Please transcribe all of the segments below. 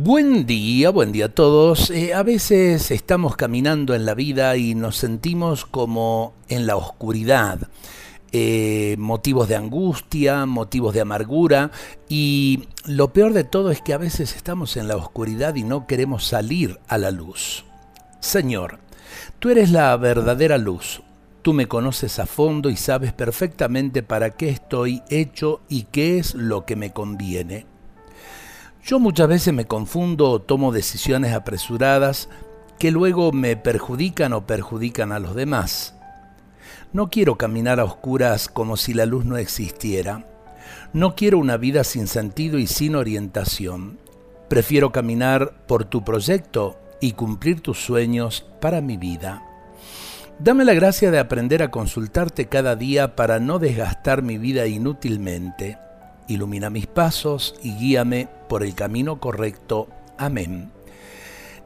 Buen día, buen día a todos. Eh, a veces estamos caminando en la vida y nos sentimos como en la oscuridad. Eh, motivos de angustia, motivos de amargura y lo peor de todo es que a veces estamos en la oscuridad y no queremos salir a la luz. Señor, tú eres la verdadera luz. Tú me conoces a fondo y sabes perfectamente para qué estoy hecho y qué es lo que me conviene. Yo muchas veces me confundo o tomo decisiones apresuradas que luego me perjudican o perjudican a los demás. No quiero caminar a oscuras como si la luz no existiera. No quiero una vida sin sentido y sin orientación. Prefiero caminar por tu proyecto y cumplir tus sueños para mi vida. Dame la gracia de aprender a consultarte cada día para no desgastar mi vida inútilmente ilumina mis pasos y guíame por el camino correcto. Amén.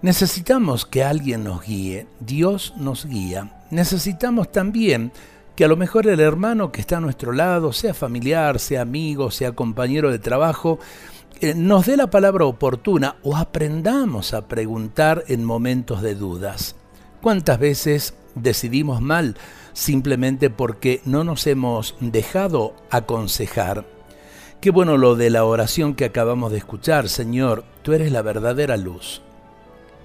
Necesitamos que alguien nos guíe, Dios nos guía. Necesitamos también que a lo mejor el hermano que está a nuestro lado, sea familiar, sea amigo, sea compañero de trabajo, eh, nos dé la palabra oportuna o aprendamos a preguntar en momentos de dudas. ¿Cuántas veces decidimos mal simplemente porque no nos hemos dejado aconsejar? Qué bueno lo de la oración que acabamos de escuchar, Señor, tú eres la verdadera luz.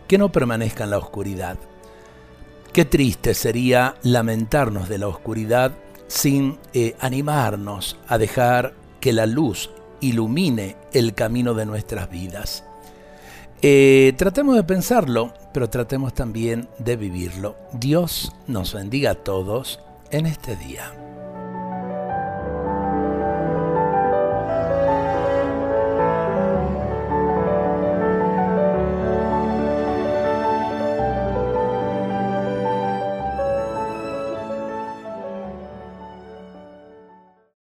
Que no permanezca en la oscuridad. Qué triste sería lamentarnos de la oscuridad sin eh, animarnos a dejar que la luz ilumine el camino de nuestras vidas. Eh, tratemos de pensarlo, pero tratemos también de vivirlo. Dios nos bendiga a todos en este día.